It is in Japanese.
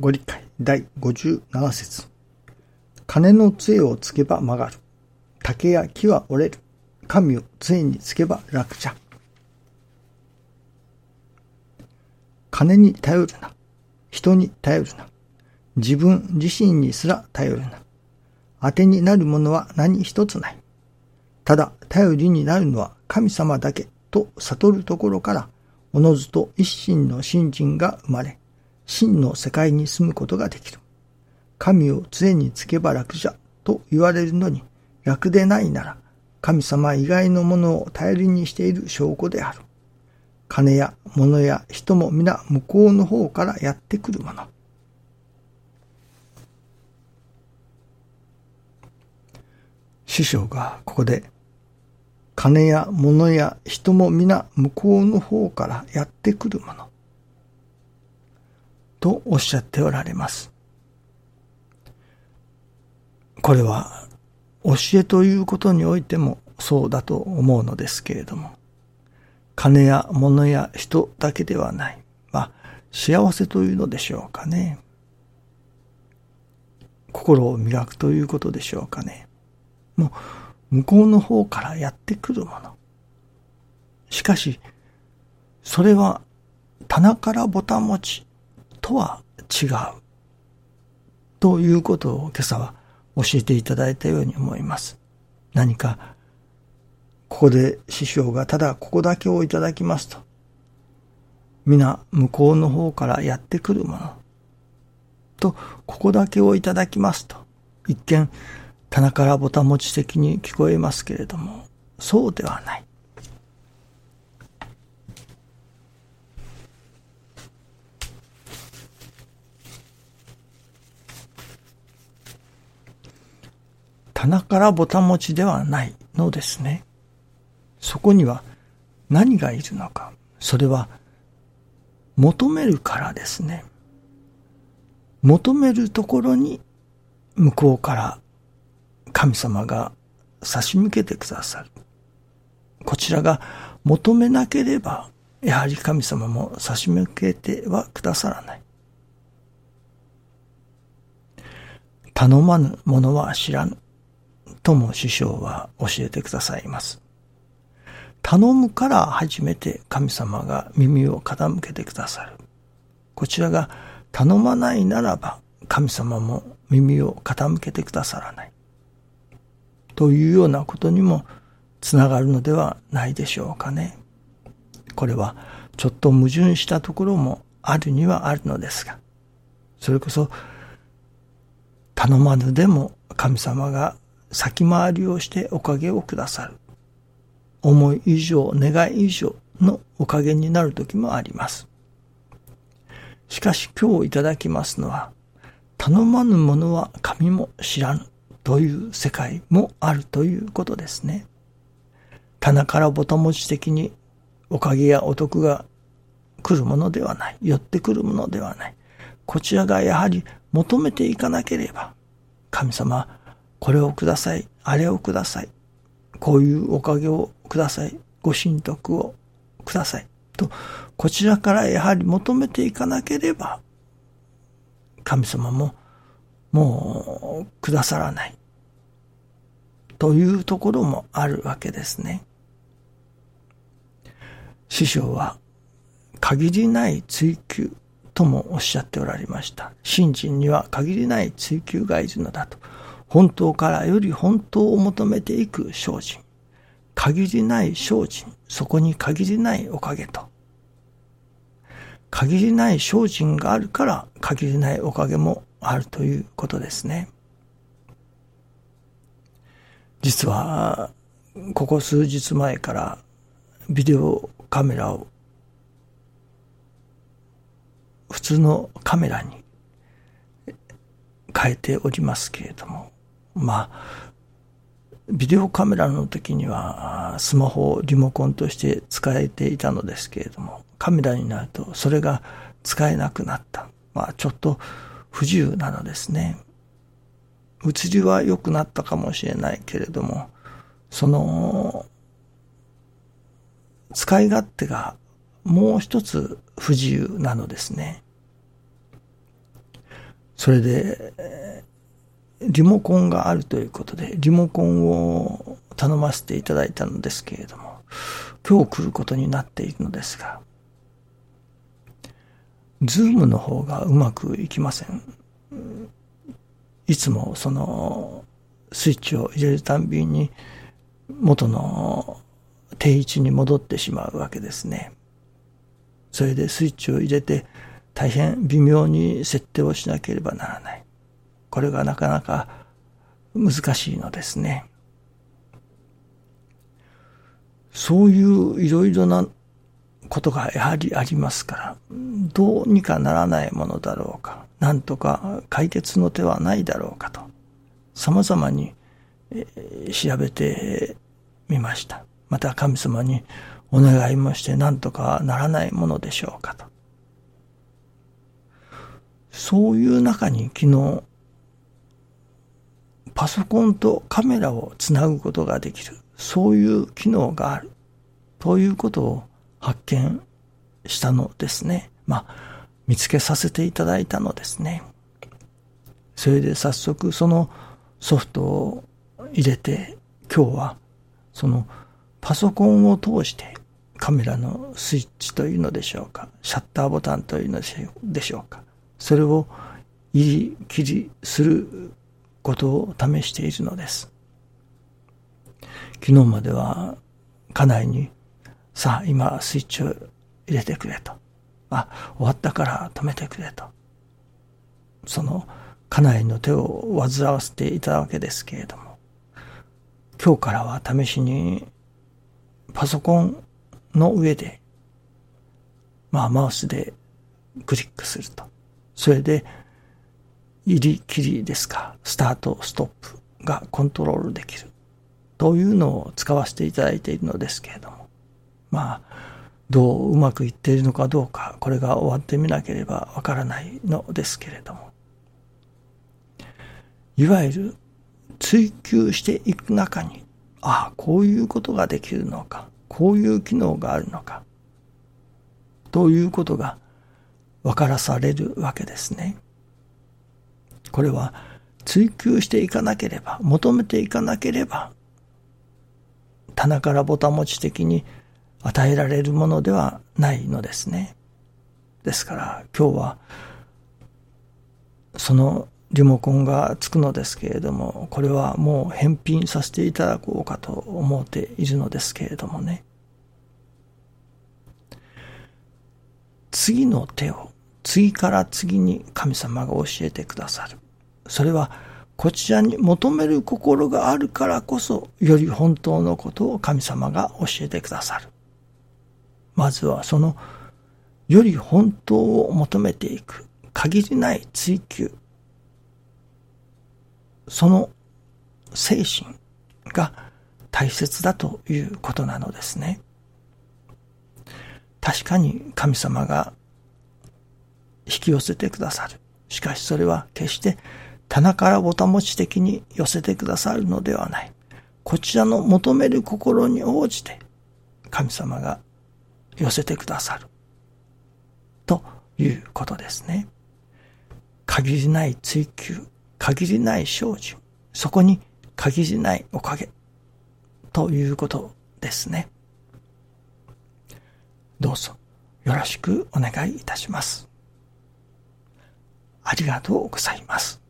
ご理解第57節金の杖をつけば曲がる。竹や木は折れる。神を杖につけば楽じゃ。金に頼るな。人に頼るな。自分自身にすら頼るな。当てになるものは何一つない。ただ頼りになるのは神様だけと悟るところから、おのずと一心の信心が生まれ、真の世界に住むことができる。神を杖につけば楽じゃと言われるのに、楽でないなら、神様以外のものを頼りにしている証拠である。金や物や人も皆向こうの方からやってくるもの。師匠がここで金や物や人も皆向こうの方からやってくるもの。とおっしゃっておられます。これは教えということにおいてもそうだと思うのですけれども、金や物や人だけではない。まあ、幸せというのでしょうかね。心を磨くということでしょうかね。もう、向こうの方からやってくるもの。しかし、それは棚からボタン持ちとは違う。ということを今朝は教えていただいたように思います。何か、ここで師匠がただここだけをいただきますと、皆向こうの方からやってくるもの、と、ここだけをいただきますと、一見、棚からぼたもち的に聞こえますけれども、そうではない。棚からぼたもちではないのですね。そこには何がいるのか。それは求めるからですね。求めるところに向こうから神様が差し向けてくださる。こちらが求めなければ、やはり神様も差し向けてはくださらない。頼まぬ者は知らぬ。とも師匠は教えてくださいます。頼むから初めて神様が耳を傾けてくださる。こちらが頼まないならば神様も耳を傾けてくださらない。というようなことにもつながるのではないでしょうかね。これはちょっと矛盾したところもあるにはあるのですが、それこそ頼まぬでも神様が先回りをしておかげをくださる。思い以上、願い以上のおかげになる時もあります。しかし今日いただきますのは、頼まぬ者は神も知らぬという世界もあるということですね。棚からぼたもち的におかげやお得が来るものではない。寄ってくるものではない。こちらがやはり求めていかなければ、神様、これをください、あれをください、こういうおかげをください、ご神徳をください、と、こちらからやはり求めていかなければ、神様ももうくださらない。というところもあるわけですね。師匠は限りない追求ともおっしゃっておられました。信心には限りない追求がいるのだと。本当からより本当を求めていく精進。限りない精進。そこに限りないおかげと。限りない精進があるから限りないおかげもあるということですね。実は、ここ数日前からビデオカメラを普通のカメラに変えておりますけれども、まあ、ビデオカメラの時にはスマホをリモコンとして使えていたのですけれども、カメラになるとそれが使えなくなった。まあちょっと不自由なのですね。映りは良くなったかもしれないけれども、その、使い勝手がもう一つ不自由なのですね。それで、リモコンがあるということで、リモコンを頼ませていただいたのですけれども、今日来ることになっているのですが、ズームの方がうまくいきません。いつもそのスイッチを入れるたんびに元の定位置に戻ってしまうわけですね。それでスイッチを入れて大変微妙に設定をしなければならない。これがなかなか難しいのですね。そういういろいろなことがやはりありますから、どうにかならないものだろうか、なんとか解決の手はないだろうかと、様々に調べてみました。また神様にお願いもしてなんとかならないものでしょうかと。そういう中に昨日、パソコンとカメラをつなぐことができる、そういう機能がある、ということを発見したのですね。まあ、見つけさせていただいたのですね。それで早速そのソフトを入れて、今日はそのパソコンを通してカメラのスイッチというのでしょうか、シャッターボタンというのでしょうか、それを入り切りすることを試しているのです。昨日までは家内にさあ、今、スイッチを入れてくれと。あ、終わったから止めてくれと。その、家内の手を煩わせていたわけですけれども、今日からは試しに、パソコンの上で、まあ、マウスでクリックすると。それで、入り切りですか、スタート、ストップがコントロールできる。というのを使わせていただいているのですけれども、まあ、どううまくいっているのかどうか、これが終わってみなければわからないのですけれども。いわゆる追求していく中に、ああ、こういうことができるのか、こういう機能があるのか、ということが分からされるわけですね。これは追求していかなければ、求めていかなければ、棚からぼたもち的に与えられるものではないのですね。ですから今日はそのリモコンがつくのですけれども、これはもう返品させていただこうかと思っているのですけれどもね。次の手を次から次に神様が教えてくださる。それはこちらに求める心があるからこそ、より本当のことを神様が教えてくださる。まずはそのより本当を求めていく限りない追求その精神が大切だということなのですね。確かに神様が引き寄せてくださる。しかしそれは決して棚からぼたもち的に寄せてくださるのではない。こちらの求める心に応じて神様が寄せてくださる。ということですね。限りない追求、限りない生じ、そこに限りないおかげ、ということですね。どうぞよろしくお願いいたします。ありがとうございます。